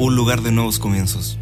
Un lugar de nuevos comienzos.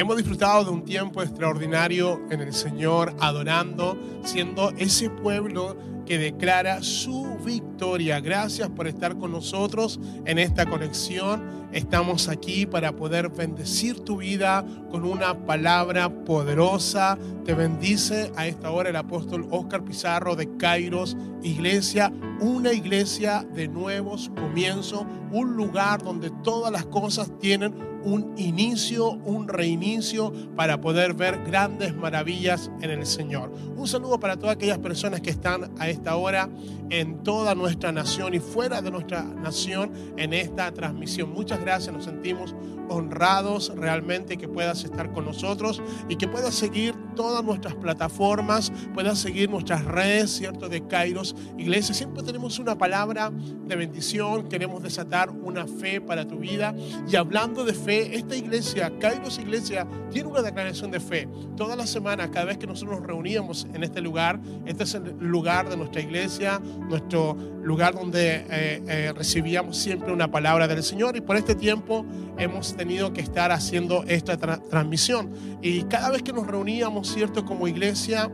Hemos disfrutado de un tiempo extraordinario en el Señor, adorando, siendo ese pueblo que declara su victoria. Gracias por estar con nosotros en esta conexión. Estamos aquí para poder bendecir tu vida con una palabra poderosa. Te bendice a esta hora el apóstol Oscar Pizarro de Kairos Iglesia, una iglesia de nuevos comienzos, un lugar donde todas las cosas tienen un inicio, un reinicio para poder ver grandes maravillas en el Señor. Un saludo para todas aquellas personas que están a esta hora en toda nuestra nación y fuera de nuestra nación en esta transmisión. Muchas gracias, nos sentimos honrados realmente que puedas estar con nosotros y que puedas seguir todas nuestras plataformas, puedas seguir nuestras redes, ¿cierto? De Kairos Iglesia. Siempre tenemos una palabra de bendición, queremos desatar una fe para tu vida. Y hablando de fe, esta iglesia, Kairos Iglesia, tiene una declaración de fe. Toda la semana, cada vez que nosotros nos reuníamos en este lugar, este es el lugar de nuestra iglesia, nuestro lugar donde eh, eh, recibíamos siempre una palabra del Señor y por este tiempo hemos tenido que estar haciendo esta transmisión. Y cada vez que nos reuníamos, ¿cierto? Como iglesia,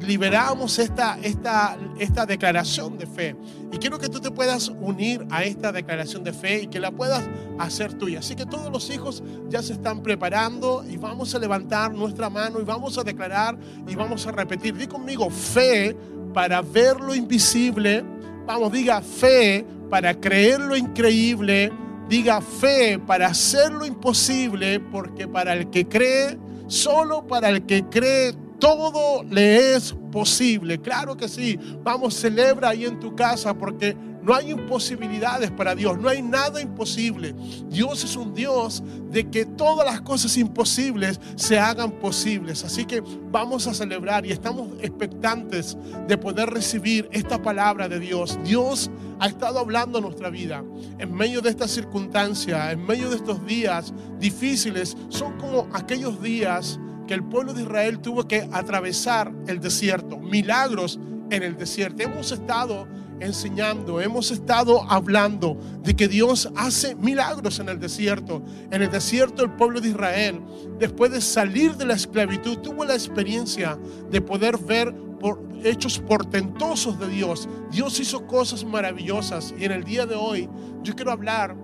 liberábamos esta, esta, esta declaración de fe. Y quiero que tú te puedas unir a esta declaración de fe y que la puedas hacer tuya. Así que todos los hijos ya se están preparando y vamos a levantar nuestra mano y vamos a declarar y vamos a repetir. Di conmigo, fe para ver lo invisible. Vamos, diga fe para creer lo increíble. Diga fe para hacer lo imposible, porque para el que cree, solo para el que cree, todo le es posible. Claro que sí. Vamos, celebra ahí en tu casa porque no hay imposibilidades para Dios, no hay nada imposible. Dios es un Dios de que todas las cosas imposibles se hagan posibles. Así que vamos a celebrar y estamos expectantes de poder recibir esta palabra de Dios. Dios ha estado hablando en nuestra vida. En medio de esta circunstancia, en medio de estos días difíciles, son como aquellos días que el pueblo de Israel tuvo que atravesar el desierto, milagros en el desierto. Hemos estado enseñando, hemos estado hablando de que Dios hace milagros en el desierto. En el desierto el pueblo de Israel, después de salir de la esclavitud, tuvo la experiencia de poder ver por hechos portentosos de Dios. Dios hizo cosas maravillosas y en el día de hoy yo quiero hablar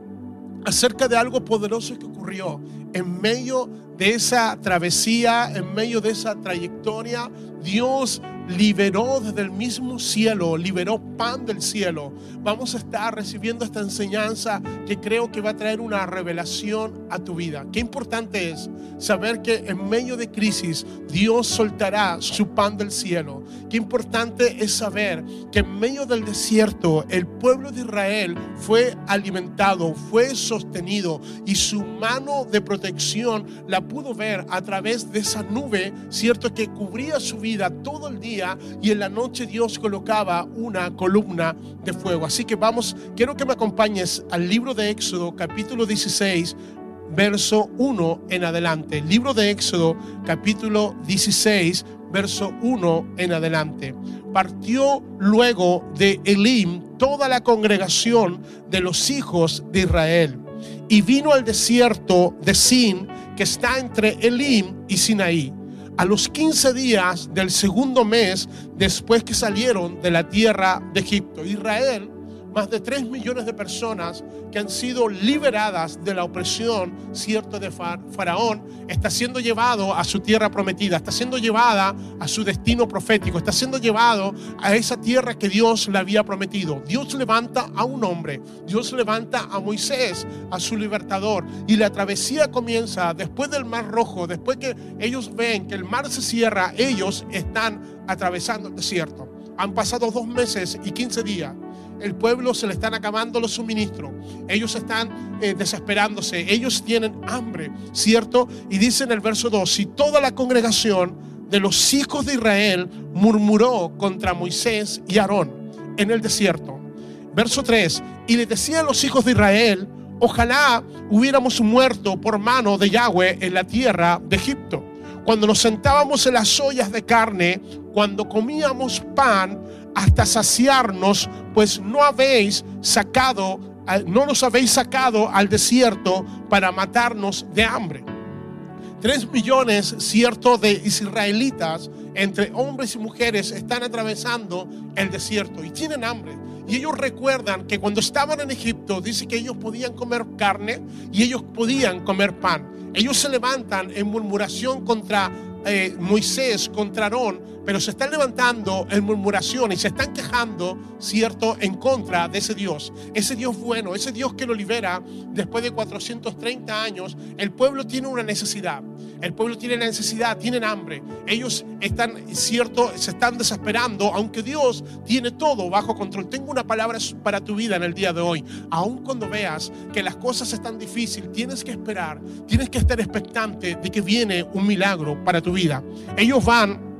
acerca de algo poderoso que ocurrió en medio de esa travesía, en medio de esa trayectoria. Dios liberó desde el mismo cielo, liberó pan del cielo. Vamos a estar recibiendo esta enseñanza que creo que va a traer una revelación a tu vida. Qué importante es saber que en medio de crisis Dios soltará su pan del cielo. Qué importante es saber que en medio del desierto el pueblo de Israel fue alimentado, fue sostenido y su mano de protección la pudo ver a través de esa nube, cierto que cubría su vida todo el día y en la noche Dios colocaba una columna de fuego. Así que vamos, quiero que me acompañes al libro de Éxodo capítulo 16, verso 1 en adelante. Libro de Éxodo capítulo 16, verso 1 en adelante. Partió luego de Elim toda la congregación de los hijos de Israel y vino al desierto de Sin, que está entre Elim y Sinaí a los 15 días del segundo mes después que salieron de la tierra de Egipto. Israel más de 3 millones de personas que han sido liberadas de la opresión, cierto, de Faraón, está siendo llevado a su tierra prometida, está siendo llevada a su destino profético, está siendo llevado a esa tierra que Dios le había prometido. Dios levanta a un hombre, Dios levanta a Moisés, a su libertador, y la travesía comienza después del Mar Rojo, después que ellos ven que el mar se cierra, ellos están atravesando el desierto. Han pasado dos meses y 15 días el pueblo se le están acabando los suministros, ellos están eh, desesperándose, ellos tienen hambre, ¿cierto? Y dice en el verso 2, si toda la congregación de los hijos de Israel murmuró contra Moisés y Aarón en el desierto. Verso 3, y le decían los hijos de Israel, ojalá hubiéramos muerto por mano de Yahweh en la tierra de Egipto. Cuando nos sentábamos en las ollas de carne, cuando comíamos pan, hasta saciarnos, pues no habéis sacado no nos habéis sacado al desierto para matarnos de hambre. Tres millones, cierto, de israelitas, entre hombres y mujeres, están atravesando el desierto y tienen hambre. Y ellos recuerdan que cuando estaban en Egipto, dice que ellos podían comer carne y ellos podían comer pan. Ellos se levantan en murmuración contra eh, Moisés, contra Aarón, pero se están levantando en murmuración y se están quejando, ¿cierto?, en contra de ese Dios. Ese Dios bueno, ese Dios que lo libera después de 430 años. El pueblo tiene una necesidad. El pueblo tiene necesidad, tienen hambre. Ellos están, cierto, se están desesperando, aunque Dios tiene todo bajo control. Tengo una palabra para tu vida en el día de hoy. Aun cuando veas que las cosas están difíciles, tienes que esperar, tienes que estar expectante de que viene un milagro para tu vida. Ellos van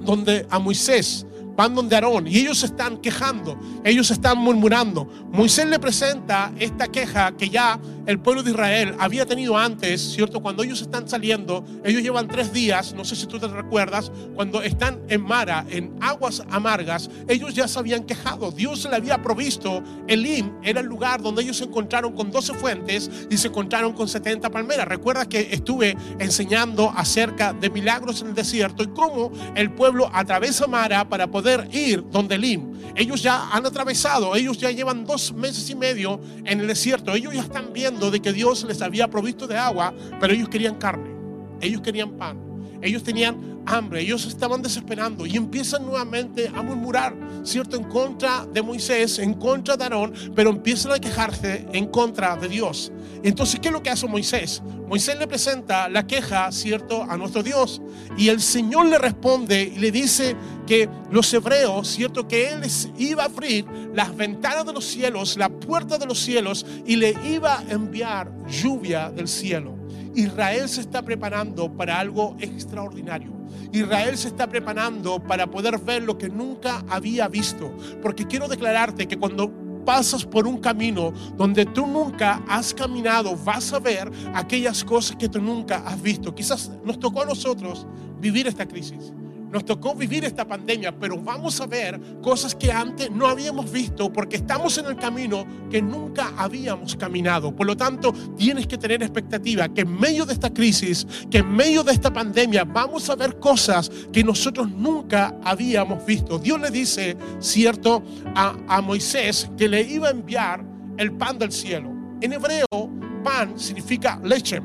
donde a Moisés van donde Aarón y ellos se están quejando, ellos están murmurando. Moisés le presenta esta queja que ya el pueblo de Israel había tenido antes, ¿cierto? Cuando ellos están saliendo, ellos llevan tres días, no sé si tú te recuerdas, cuando están en Mara, en aguas amargas, ellos ya se habían quejado. Dios le había provisto, Elim era el lugar donde ellos se encontraron con 12 fuentes y se encontraron con 70 palmeras. Recuerda que estuve enseñando acerca de milagros en el desierto y cómo el pueblo atraviesa Mara para poder ir donde Elim. Ellos ya han atravesado, ellos ya llevan dos meses y medio en el desierto. Ellos ya están viendo de que Dios les había provisto de agua, pero ellos querían carne, ellos querían pan, ellos tenían hambre, ellos estaban desesperando y empiezan nuevamente a murmurar, ¿cierto? En contra de Moisés, en contra de Aarón, pero empiezan a quejarse en contra de Dios. Entonces, ¿qué es lo que hace Moisés? Moisés le presenta la queja, ¿cierto?, a nuestro Dios. Y el Señor le responde y le dice que los hebreos, ¿cierto?, que Él les iba a abrir las ventanas de los cielos, la puerta de los cielos y le iba a enviar lluvia del cielo. Israel se está preparando para algo extraordinario. Israel se está preparando para poder ver lo que nunca había visto. Porque quiero declararte que cuando pasas por un camino donde tú nunca has caminado, vas a ver aquellas cosas que tú nunca has visto. Quizás nos tocó a nosotros vivir esta crisis. Nos tocó vivir esta pandemia, pero vamos a ver cosas que antes no habíamos visto porque estamos en el camino que nunca habíamos caminado. Por lo tanto, tienes que tener expectativa que en medio de esta crisis, que en medio de esta pandemia, vamos a ver cosas que nosotros nunca habíamos visto. Dios le dice, cierto, a, a Moisés que le iba a enviar el pan del cielo. En hebreo, pan significa leche,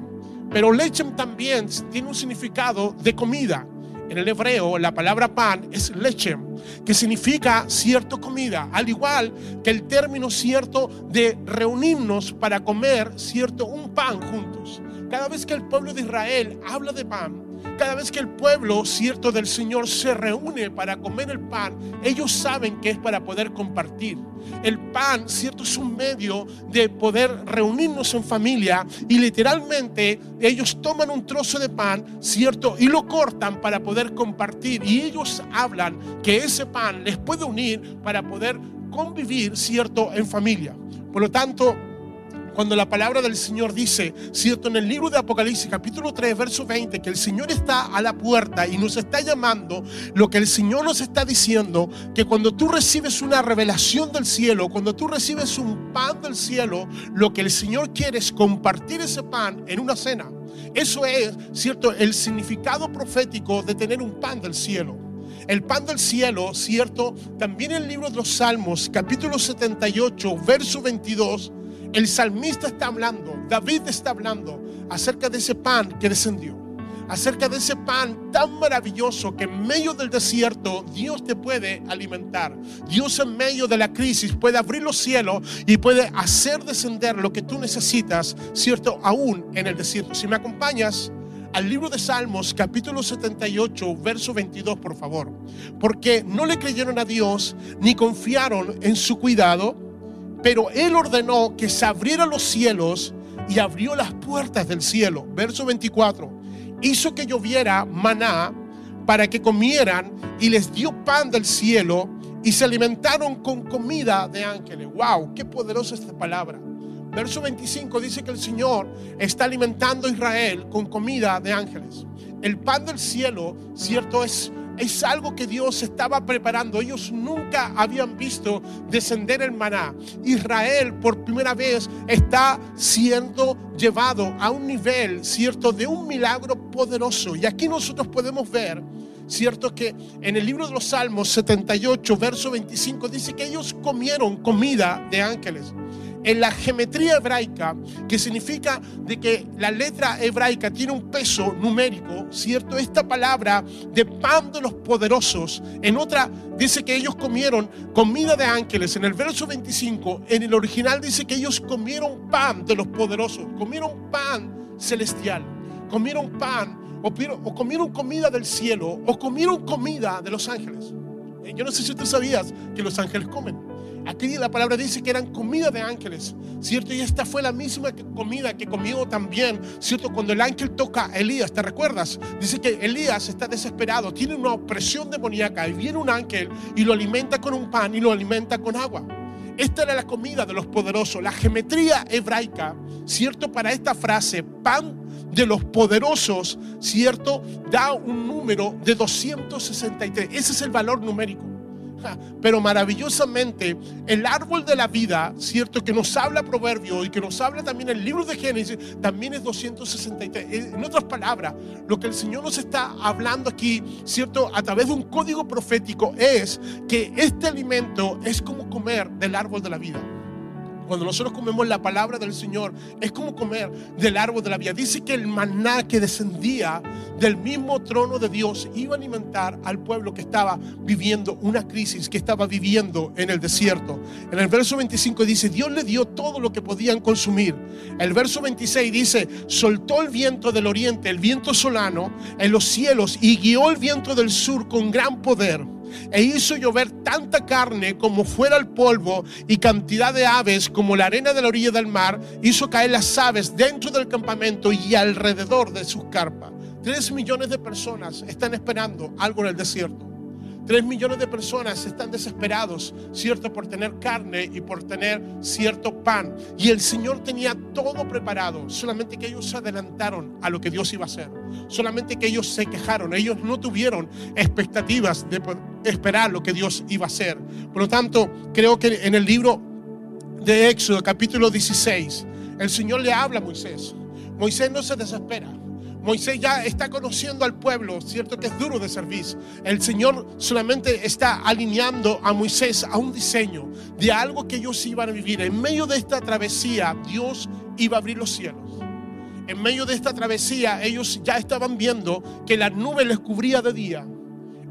pero leche también tiene un significado de comida. En el hebreo la palabra pan es leche, que significa cierto comida, al igual que el término cierto de reunirnos para comer cierto un pan juntos. Cada vez que el pueblo de Israel habla de pan, cada vez que el pueblo, cierto, del Señor se reúne para comer el pan, ellos saben que es para poder compartir. El pan, cierto, es un medio de poder reunirnos en familia y literalmente ellos toman un trozo de pan, cierto, y lo cortan para poder compartir. Y ellos hablan que ese pan les puede unir para poder convivir, cierto, en familia. Por lo tanto, cuando la palabra del Señor dice, cierto, en el libro de Apocalipsis capítulo 3, verso 20, que el Señor está a la puerta y nos está llamando, lo que el Señor nos está diciendo, que cuando tú recibes una revelación del cielo, cuando tú recibes un pan del cielo, lo que el Señor quiere es compartir ese pan en una cena. Eso es, cierto, el significado profético de tener un pan del cielo. El pan del cielo, cierto, también en el libro de los Salmos, capítulo 78, verso 22, el salmista está hablando, David está hablando acerca de ese pan que descendió, acerca de ese pan tan maravilloso que en medio del desierto Dios te puede alimentar. Dios en medio de la crisis puede abrir los cielos y puede hacer descender lo que tú necesitas, ¿cierto? Aún en el desierto. Si me acompañas al libro de Salmos, capítulo 78, verso 22, por favor. Porque no le creyeron a Dios ni confiaron en su cuidado pero Él ordenó que se abrieran los cielos y abrió las puertas del cielo. Verso 24. Hizo que lloviera maná para que comieran y les dio pan del cielo y se alimentaron con comida de ángeles. ¡Wow! ¡Qué poderosa esta palabra! Verso 25 dice que el Señor está alimentando a Israel con comida de ángeles. El pan del cielo, cierto, es es algo que Dios estaba preparando. Ellos nunca habían visto descender el maná. Israel por primera vez está siendo llevado a un nivel, ¿cierto?, de un milagro poderoso. Y aquí nosotros podemos ver Cierto que en el libro de los Salmos 78, verso 25, dice que ellos comieron comida de ángeles. En la geometría hebraica, que significa de que la letra hebraica tiene un peso numérico, ¿cierto? Esta palabra de pan de los poderosos, en otra dice que ellos comieron comida de ángeles. En el verso 25, en el original dice que ellos comieron pan de los poderosos, comieron pan celestial, comieron pan o, comieron comida del cielo, o comieron comida de los ángeles. Eh, yo no sé si tú sabías que los ángeles comen. Aquí la palabra dice que eran comida de ángeles, ¿cierto? Y esta fue la misma comida que comió también, ¿cierto? Cuando el ángel toca a Elías, ¿te recuerdas? Dice que Elías está desesperado, tiene una opresión demoníaca y viene un ángel y lo alimenta con un pan y lo alimenta con agua. Esta era la comida de los poderosos. La geometría hebraica, ¿cierto? Para esta frase, pan de los poderosos, ¿cierto? Da un número de 263. Ese es el valor numérico. Pero maravillosamente, el árbol de la vida, ¿cierto? Que nos habla Proverbio y que nos habla también el libro de Génesis, también es 263. En otras palabras, lo que el Señor nos está hablando aquí, ¿cierto? A través de un código profético es que este alimento es como comer del árbol de la vida. Cuando nosotros comemos la palabra del Señor, es como comer del árbol de la vida. Dice que el maná que descendía del mismo trono de Dios iba a alimentar al pueblo que estaba viviendo una crisis, que estaba viviendo en el desierto. En el verso 25 dice, Dios le dio todo lo que podían consumir. El verso 26 dice, soltó el viento del oriente, el viento solano, en los cielos y guió el viento del sur con gran poder e hizo llover tanta carne como fuera el polvo y cantidad de aves como la arena de la orilla del mar, hizo caer las aves dentro del campamento y alrededor de sus carpas. Tres millones de personas están esperando algo en el desierto. Tres millones de personas están desesperados, ¿cierto? Por tener carne y por tener cierto pan. Y el Señor tenía todo preparado, solamente que ellos se adelantaron a lo que Dios iba a hacer. Solamente que ellos se quejaron, ellos no tuvieron expectativas de esperar lo que Dios iba a hacer. Por lo tanto, creo que en el libro de Éxodo, capítulo 16, el Señor le habla a Moisés. Moisés no se desespera. Moisés ya está conociendo al pueblo, cierto que es duro de servir. El Señor solamente está alineando a Moisés a un diseño de algo que ellos iban a vivir. En medio de esta travesía, Dios iba a abrir los cielos. En medio de esta travesía, ellos ya estaban viendo que la nube les cubría de día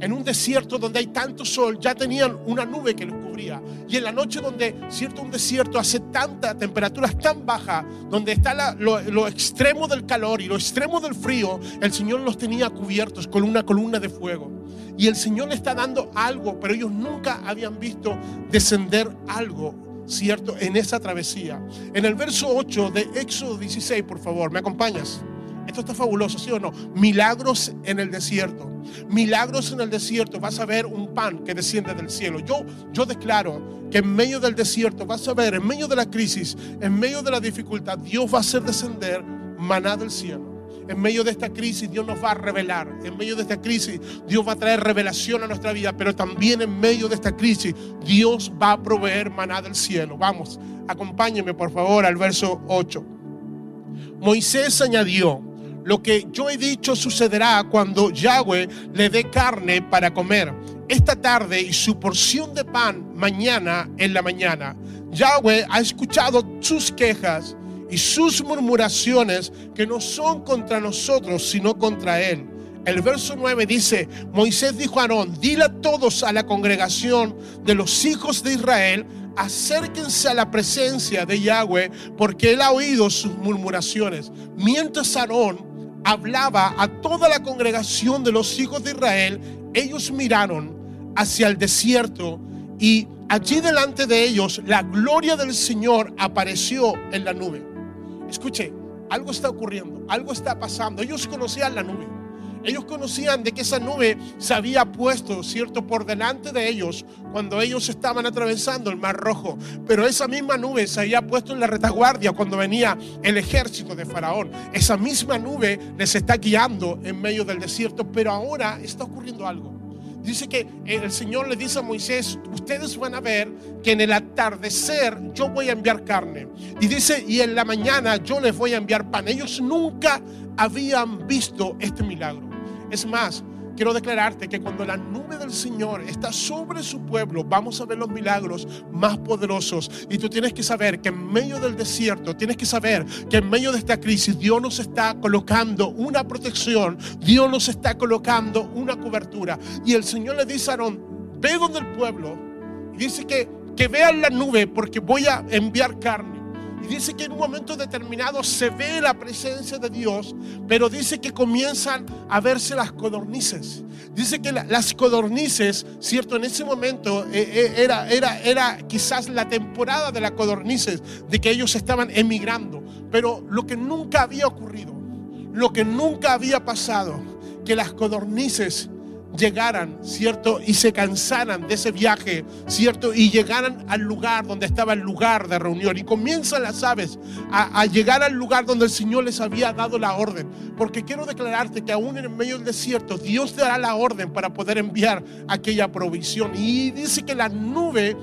en un desierto donde hay tanto sol, ya tenían una nube que los cubría. Y en la noche donde, cierto, un desierto hace tanta, temperaturas tan bajas, donde está lo, extremo del calor y lo extremo del frío, el Señor los tenía cubiertos con una columna de fuego. Y el Señor le está dando algo, pero ellos nunca habían visto descender algo, ¿cierto? En esa travesía. En el verso 8 de Éxodo 16, por favor, ¿me acompañas? Esto está fabuloso, ¿sí o no? Milagros en el desierto. Milagros en el desierto. Vas a ver un pan que desciende del cielo. Yo, yo declaro que en medio del desierto vas a ver, en medio de la crisis, en medio de la dificultad, Dios va a hacer descender maná del cielo. En medio de esta crisis Dios nos va a revelar. En medio de esta crisis Dios va a traer revelación a nuestra vida. Pero también en medio de esta crisis Dios va a proveer maná del cielo. Vamos, acompáñenme por favor al verso 8. Moisés añadió, lo que yo he dicho sucederá cuando Yahweh le dé carne para comer esta tarde y su porción de pan mañana en la mañana. Yahweh ha escuchado sus quejas y sus murmuraciones que no son contra nosotros, sino contra él. El verso 9 dice, Moisés dijo a Aarón, dile a todos a la congregación de los hijos de Israel, acérquense a la presencia de Yahweh, porque él ha oído sus murmuraciones. Mientras Aarón hablaba a toda la congregación de los hijos de Israel, ellos miraron hacia el desierto y allí delante de ellos la gloria del Señor apareció en la nube. Escuche, algo está ocurriendo, algo está pasando. Ellos conocían la nube. Ellos conocían de que esa nube se había puesto, ¿cierto?, por delante de ellos cuando ellos estaban atravesando el Mar Rojo. Pero esa misma nube se había puesto en la retaguardia cuando venía el ejército de Faraón. Esa misma nube les está guiando en medio del desierto. Pero ahora está ocurriendo algo. Dice que el Señor le dice a Moisés, ustedes van a ver que en el atardecer yo voy a enviar carne. Y dice, y en la mañana yo les voy a enviar pan. Ellos nunca habían visto este milagro. Es más, quiero declararte que cuando la nube del Señor está sobre su pueblo, vamos a ver los milagros más poderosos. Y tú tienes que saber que en medio del desierto, tienes que saber que en medio de esta crisis, Dios nos está colocando una protección, Dios nos está colocando una cobertura. Y el Señor le dice a Aarón, ve donde el pueblo, y dice que, que vean la nube porque voy a enviar carne. Y dice que en un momento determinado se ve la presencia de Dios, pero dice que comienzan a verse las codornices. Dice que las codornices, cierto, en ese momento eh, eh, era, era, era quizás la temporada de las codornices, de que ellos estaban emigrando. Pero lo que nunca había ocurrido, lo que nunca había pasado, que las codornices llegaran, ¿cierto? Y se cansaran de ese viaje, ¿cierto? Y llegaran al lugar donde estaba el lugar de reunión. Y comienzan las aves a, llegar al lugar donde el Señor les había dado la orden. Porque quiero declararte que aún en medio del desierto, Dios te dará la orden para poder enviar aquella provisión. Y dice que la nube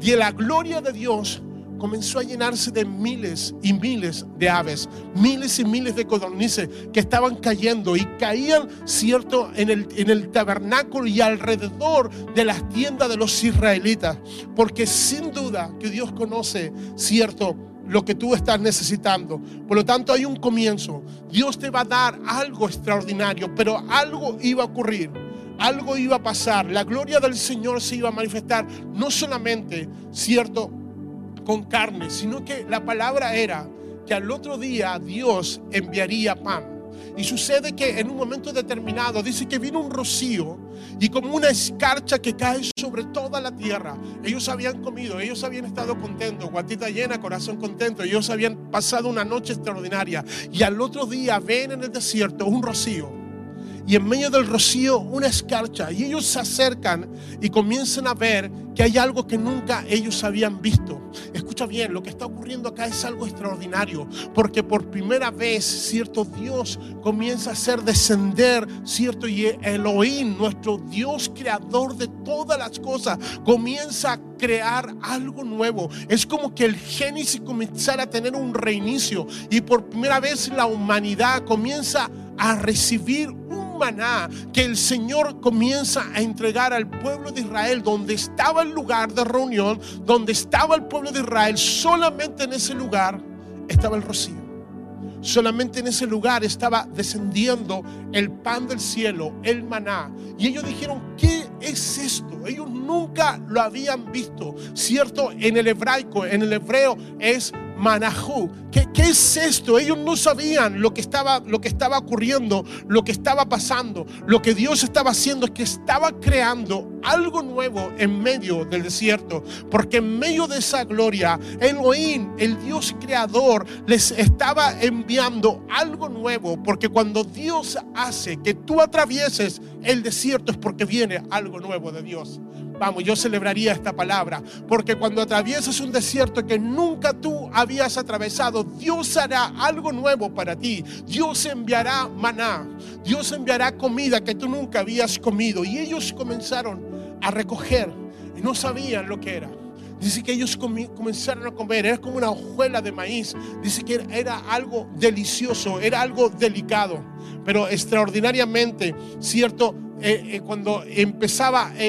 de la gloria de Dios comenzó a llenarse de miles y miles de aves, miles y miles de codornices que estaban cayendo y caían, cierto, en el, en el tabernáculo y alrededor de las tiendas de los israelitas. Porque sin duda que Dios conoce, cierto, lo que tú estás necesitando. Por lo tanto, hay un comienzo. Dios te va a dar algo extraordinario, pero algo iba a ocurrir. Algo iba a pasar. La gloria del Señor se iba a manifestar. No solamente, cierto, con carne, sino que la palabra era que al otro día Dios enviaría pan. Y sucede que en un momento determinado dice que vino un rocío y como una escarcha que cae sobre toda la tierra. Ellos habían comido, ellos habían estado contentos, guatita llena, corazón contento. Ellos habían pasado una noche extraordinaria. Y al otro día ven en el desierto un rocío y en medio del rocío una escarcha. Y ellos se acercan y comienzan a ver que hay algo que nunca ellos habían visto. Escucha bien, lo que está ocurriendo acá es algo extraordinario, porque por primera vez, cierto, Dios comienza a hacer descender, cierto, y Elohim, nuestro Dios creador de todas las cosas, comienza a crear algo nuevo. Es como que el Génesis comenzara a tener un reinicio y por primera vez la humanidad comienza a recibir maná que el Señor comienza a entregar al pueblo de Israel, donde estaba el lugar de reunión, donde estaba el pueblo de Israel, solamente en ese lugar estaba el rocío. Solamente en ese lugar estaba descendiendo el pan del cielo, el maná. Y ellos dijeron, ¿qué es esto? Ellos nunca lo habían visto. Cierto, en el hebraico, en el hebreo es Manajú. ¿Qué, ¿Qué, es esto? Ellos no sabían lo que, estaba, lo que estaba ocurriendo, lo que estaba pasando. Lo que Dios estaba haciendo es que estaba creando algo nuevo en medio del desierto. Porque en medio de esa gloria, Elohim, el Dios creador, les estaba enviando algo nuevo. Porque cuando Dios hace que tú atravieses el desierto es porque viene algo nuevo de Dios. Vamos, yo celebraría esta palabra, porque cuando atraviesas un desierto que nunca tú habías atravesado, Dios hará algo nuevo para ti. Dios enviará maná, Dios enviará comida que tú nunca habías comido. Y ellos comenzaron a recoger y no sabían lo que era. Dice que ellos comenzaron a comer, era como una hojuela de maíz. Dice que era algo delicioso, era algo delicado, pero extraordinariamente, cierto, eh, eh, cuando empezaba a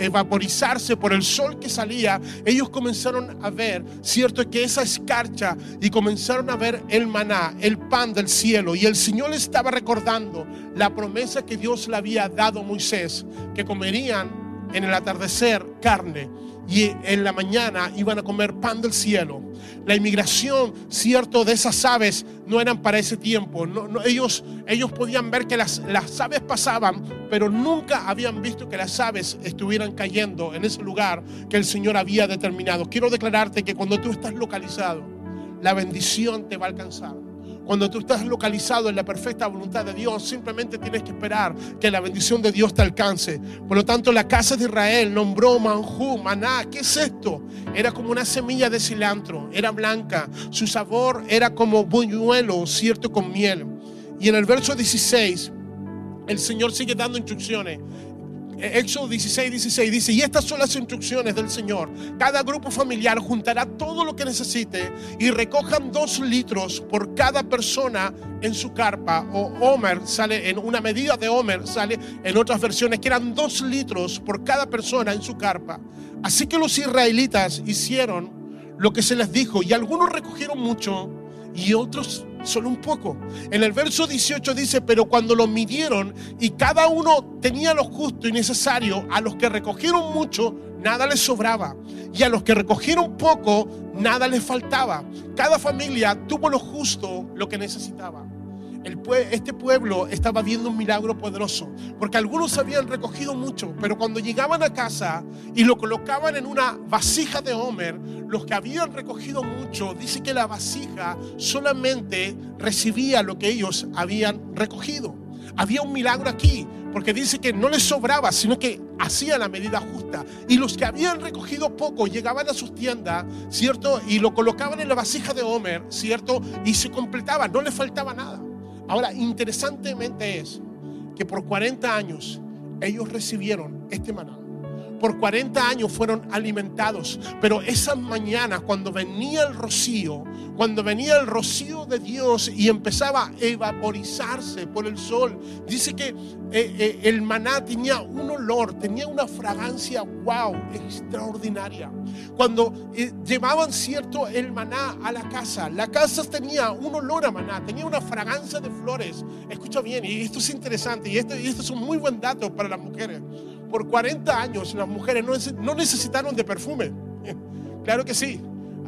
evaporizarse por el sol que salía, ellos comenzaron a ver, cierto, que esa escarcha y comenzaron a ver el maná, el pan del cielo. Y el Señor estaba recordando la promesa que Dios le había dado a Moisés, que comerían en el atardecer carne y en la mañana iban a comer pan del cielo. La inmigración, cierto, de esas aves no eran para ese tiempo. ellos, ellos podían ver que las, las aves pasaban, pero nunca habían visto que las aves estuvieran cayendo en ese lugar que el Señor había determinado. Quiero declararte que cuando tú estás localizado, la bendición te va a alcanzar. Cuando tú estás localizado en la perfecta voluntad de Dios, simplemente tienes que esperar que la bendición de Dios te alcance. Por lo tanto, la casa de Israel nombró manjú, maná. ¿Qué es esto? Era como una semilla de cilantro, era blanca. Su sabor era como buñuelo, cierto, con miel. Y en el verso 16, el Señor sigue dando instrucciones. Éxodo 16, 16 dice, y estas son las instrucciones del Señor. Cada grupo familiar juntará todo lo que necesite y recojan dos litros por cada persona en su carpa. O Homer sale en una medida de Homer, sale en otras versiones que eran dos litros por cada persona en su carpa. Así que los israelitas hicieron lo que se les dijo y algunos recogieron mucho y otros solo un poco. En el verso 18 dice, pero cuando lo midieron y cada uno tenía lo justo y necesario, a los que recogieron mucho, nada les sobraba. Y a los que recogieron poco, nada les faltaba. Cada familia tuvo lo justo, lo que necesitaba este pueblo estaba viendo un milagro poderoso, porque algunos habían recogido mucho, pero cuando llegaban a casa y lo colocaban en una vasija de Homer, los que habían recogido mucho, dice que la vasija solamente recibía lo que ellos habían recogido. Había un milagro aquí, porque dice que no les sobraba, sino que hacían la medida justa. Y los que habían recogido poco llegaban a sus tiendas, ¿cierto? Y lo colocaban en la vasija de Homer, ¿cierto? Y se completaba, no les faltaba nada. Ahora, interesantemente es que por 40 años ellos recibieron este maná. Por 40 años fueron alimentados, pero esas mañanas cuando venía el rocío, cuando venía el rocío de Dios y empezaba a evaporizarse por el sol, dice que eh, eh, el maná tenía un olor, tenía una fragancia, wow, extraordinaria. Cuando eh, llevaban cierto el maná a la casa, la casa tenía un olor a maná, tenía una fragancia de flores. Escucha bien, y esto es interesante, y esto, y esto es un muy buen dato para las mujeres. Por 40 años las mujeres no necesitaron de perfume. Claro que sí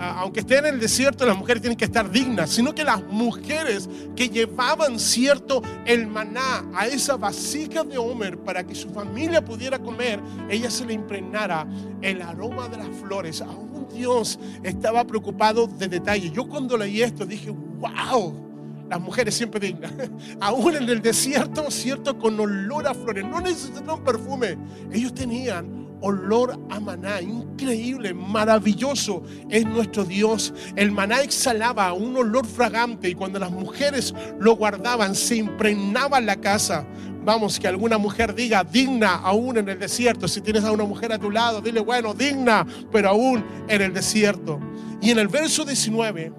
aunque estén en el desierto, las mujeres tienen que estar dignas, sino que las mujeres que llevaban cierto el maná a esa vasija de Homer para que su familia pudiera comer, ella se le impregnara el aroma de las flores. Aún Dios estaba preocupado de detalle. Yo cuando leí esto dije, wow las mujeres siempre dignas, aún en el desierto, cierto, con olor a flores, no necesitaban perfume, ellos tenían olor a maná, increíble, maravilloso es nuestro Dios. El maná exhalaba un olor fragante y cuando las mujeres lo guardaban se impregnaba la casa. Vamos, que alguna mujer diga digna aún en el desierto. Si tienes a una mujer a tu lado, dile, bueno, digna, pero aún en el desierto. Y en el verso 19,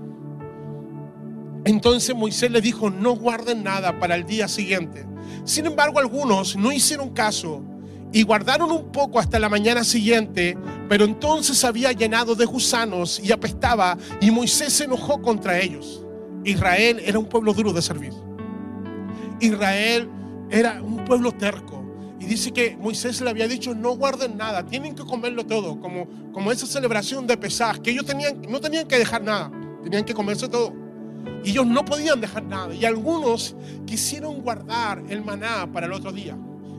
entonces Moisés le dijo, no guarden nada para el día siguiente. Sin embargo, algunos no hicieron caso y guardaron un poco hasta la mañana siguiente, pero entonces había llenado de gusanos y apestaba, y Moisés se enojó contra ellos. Israel era un pueblo duro de servir. Israel era un pueblo terco. Y dice que Moisés le había dicho, no guarden nada, tienen que comerlo todo, como, como esa celebración de Pesaj, que ellos tenían, no tenían que dejar nada, tenían que comerse todo. Y ellos no podían dejar nada. Y algunos quisieron guardar el maná para el otro día.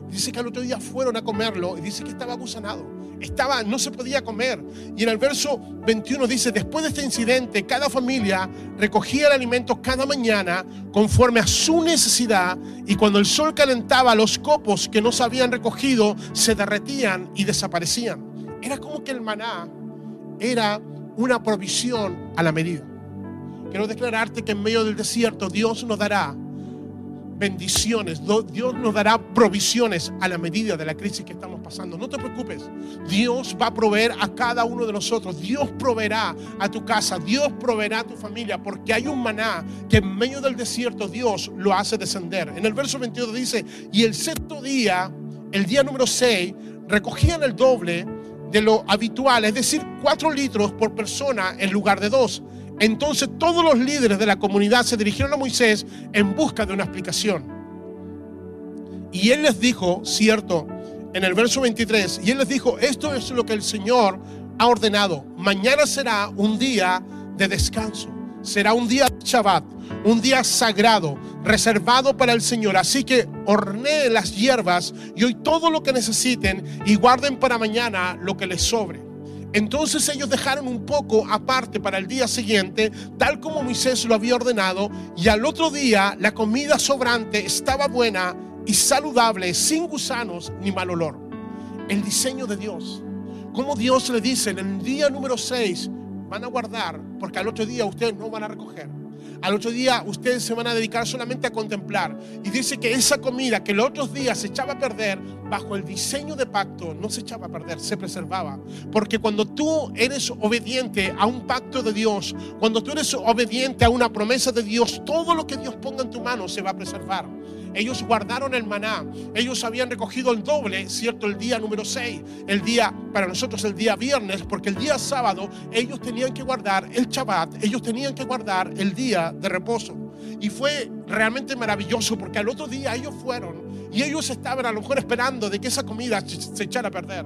Dice que al otro día fueron a comerlo y dice que estaba gusanado. Estaba, no se podía comer. Y en el verso 21 dice, después de este incidente, cada familia recogía el alimento cada mañana conforme a su necesidad y cuando el sol calentaba, los copos que no se habían recogido se derretían y desaparecían. Era como que el maná era una provisión a la medida. Quiero declararte que en medio del desierto Dios nos dará bendiciones, Dios nos dará provisiones a la medida de la crisis que estamos pasando. No te preocupes, Dios va a proveer a cada uno de nosotros, Dios proveerá a tu casa, Dios proveerá a tu familia, porque hay un maná que en medio del desierto Dios lo hace descender. En el verso 22 dice, y el sexto día, el día número 6, recogían el doble de lo habitual, es decir, cuatro litros por persona en lugar de dos entonces todos los líderes de la comunidad se dirigieron a Moisés en busca de una explicación. Y él les dijo, cierto, en el verso 23, y él les dijo, esto es lo que el Señor ha ordenado. Mañana será un día de descanso. Será un día de Shabbat, un día sagrado, reservado para el Señor. Así que horneen las hierbas y hoy todo lo que necesiten y guarden para mañana lo que les sobre. Entonces ellos dejaron un poco aparte para el día siguiente, tal como Moisés lo había ordenado, y al otro día la comida sobrante estaba buena y saludable, sin gusanos ni mal olor. El diseño de Dios. Como Dios le dice en el día número 6, van a guardar, porque al otro día ustedes no van a recoger. Al otro día ustedes se van a dedicar solamente a contemplar. Y dice que esa comida que los otros días se echaba a perder, bajo el diseño de pacto, no se echaba a perder, se preservaba. Porque cuando tú eres obediente a un pacto de Dios, cuando tú eres obediente a una promesa de Dios, todo lo que Dios ponga en tu mano se va a preservar. Ellos guardaron el maná. Ellos habían recogido el doble, ¿cierto? El día número 6. El día, para nosotros, el día viernes, porque el día sábado ellos tenían que guardar el Shabbat. Ellos tenían que guardar el día de reposo. Y fue realmente maravilloso porque al otro día ellos fueron y ellos estaban a lo mejor esperando de que esa comida se echara a perder.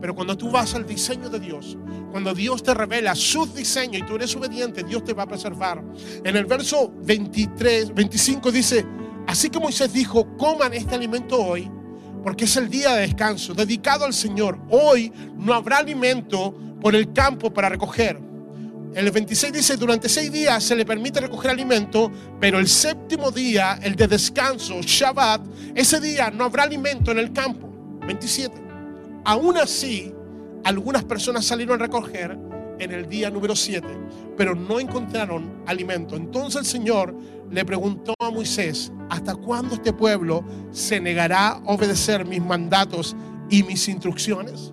Pero cuando tú vas al diseño de Dios, cuando Dios te revela su diseño y tú eres obediente, Dios te va a preservar. En el verso 23, 25 dice, Así que Moisés dijo, coman este alimento hoy, porque es el día de descanso, dedicado al Señor. Hoy no habrá alimento por el campo para recoger. El 26 dice, durante seis días se le permite recoger alimento, pero el séptimo día, el de descanso, Shabbat, ese día no habrá alimento en el campo. 27. Aún así, algunas personas salieron a recoger en el día número 7, pero no encontraron alimento. Entonces el Señor le preguntó a Moisés, ¿hasta cuándo este pueblo se negará a obedecer mis mandatos y mis instrucciones?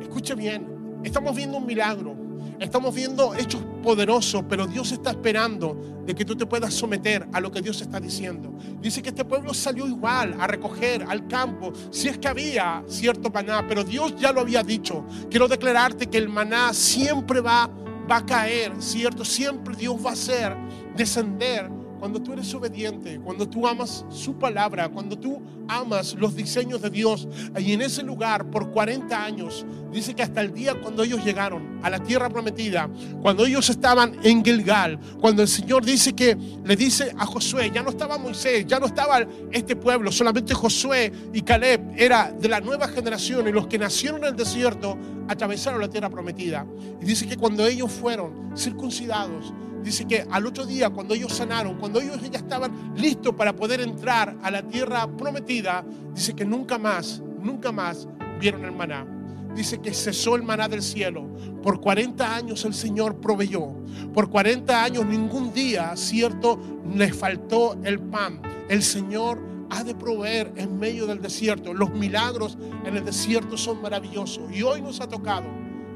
Escuche bien, estamos viendo un milagro, estamos viendo hechos poderosos, pero Dios está esperando de que tú te puedas someter a lo que Dios está diciendo. Dice que este pueblo salió igual a recoger al campo, si es que había cierto maná, pero Dios ya lo había dicho. Quiero declararte que el maná siempre va, va a caer, ¿cierto? Siempre Dios va a hacer descender cuando tú eres obediente, cuando tú amas su palabra, cuando tú amas los diseños de Dios, y en ese lugar por 40 años, dice que hasta el día cuando ellos llegaron a la tierra prometida, cuando ellos estaban en Gilgal, cuando el Señor dice que le dice a Josué, ya no estaba Moisés, ya no estaba este pueblo, solamente Josué y Caleb era de la nueva generación y los que nacieron en el desierto atravesaron la tierra prometida. Y dice que cuando ellos fueron circuncidados, dice que al otro día, cuando ellos sanaron, cuando ellos ya estaban listos para poder entrar a la tierra prometida, dice que nunca más, nunca más vieron el maná. Dice que cesó el maná del cielo. Por 40 años el Señor proveyó. Por 40 años ningún día, cierto, les faltó el pan. El Señor ha de proveer en medio del desierto. Los milagros en el desierto son maravillosos. Y hoy nos ha tocado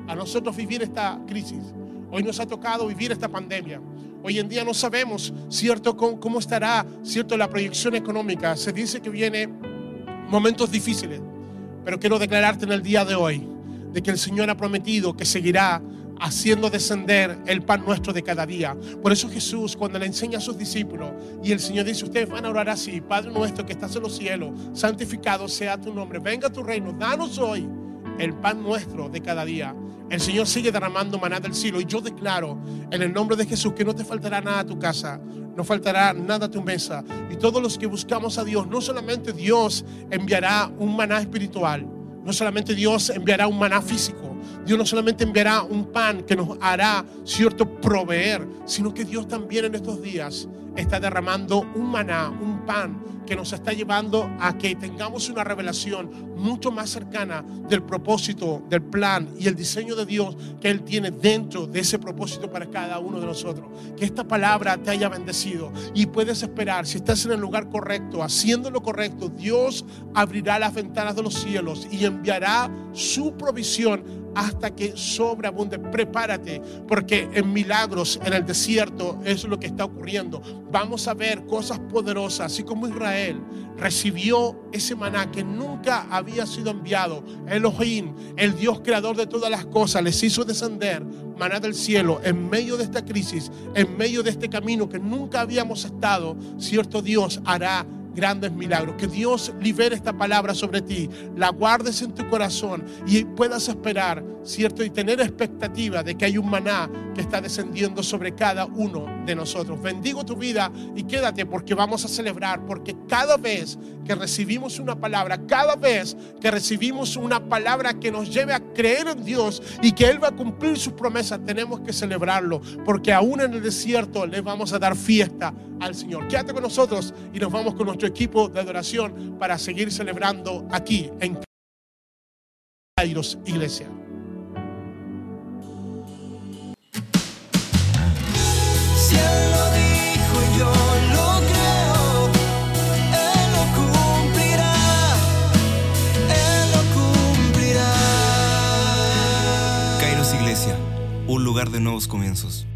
a nosotros vivir esta crisis. Hoy nos ha tocado vivir esta pandemia. Hoy en día no sabemos, ¿cierto?, cómo, estará, ¿cierto?, la proyección económica. Se dice que viene momentos difíciles. Pero quiero declararte en el día de hoy de que el Señor ha prometido que seguirá haciendo descender el pan nuestro de cada día. Por eso Jesús, cuando le enseña a sus discípulos, y el Señor dice, ustedes van a orar así, Padre nuestro que estás en los cielos, santificado sea tu nombre, venga tu reino, danos hoy el pan nuestro de cada día. El Señor sigue derramando maná del cielo y yo declaro en el nombre de Jesús que no te faltará nada a tu casa, no faltará nada a tu mesa. Y todos los que buscamos a Dios, no solamente Dios enviará un maná espiritual, no solamente Dios enviará un maná físico, Dios no solamente enviará un pan que nos hará, cierto, proveer, sino que Dios también en estos días está derramando un maná, un pan que nos está llevando a que tengamos una revelación mucho más cercana del propósito, del plan y el diseño de Dios que Él tiene dentro de ese propósito para cada uno de nosotros. Que esta palabra te haya bendecido y puedes esperar, si estás en el lugar correcto, haciendo lo correcto, Dios abrirá las ventanas de los cielos y enviará su provisión hasta que sobreabunde. Prepárate, porque en milagros en el desierto es lo que está ocurriendo. Vamos a ver cosas poderosas, así como Israel recibió ese maná que nunca había sido enviado. Elohim, el Dios creador de todas las cosas, les hizo descender maná del cielo en medio de esta crisis, en medio de este camino que nunca habíamos estado. Cierto Dios hará grandes milagros. Que Dios libere esta palabra sobre ti, la guardes en tu corazón y puedas esperar, ¿cierto? Y tener expectativa de que hay un maná que está descendiendo sobre cada uno de nosotros. Bendigo tu vida y quédate porque vamos a celebrar, porque cada vez que recibimos una palabra, cada vez que recibimos una palabra que nos lleve a creer en Dios y que Él va a cumplir sus promesas, tenemos que celebrarlo, porque aún en el desierto le vamos a dar fiesta al Señor. Quédate con nosotros y nos vamos con nuestro equipo de adoración para seguir celebrando aquí en Kairos Iglesia. Si Él lo dijo y yo lo creo, Él lo cumplirá, Él lo cumplirá. Kairos Iglesia, un lugar de nuevos comienzos.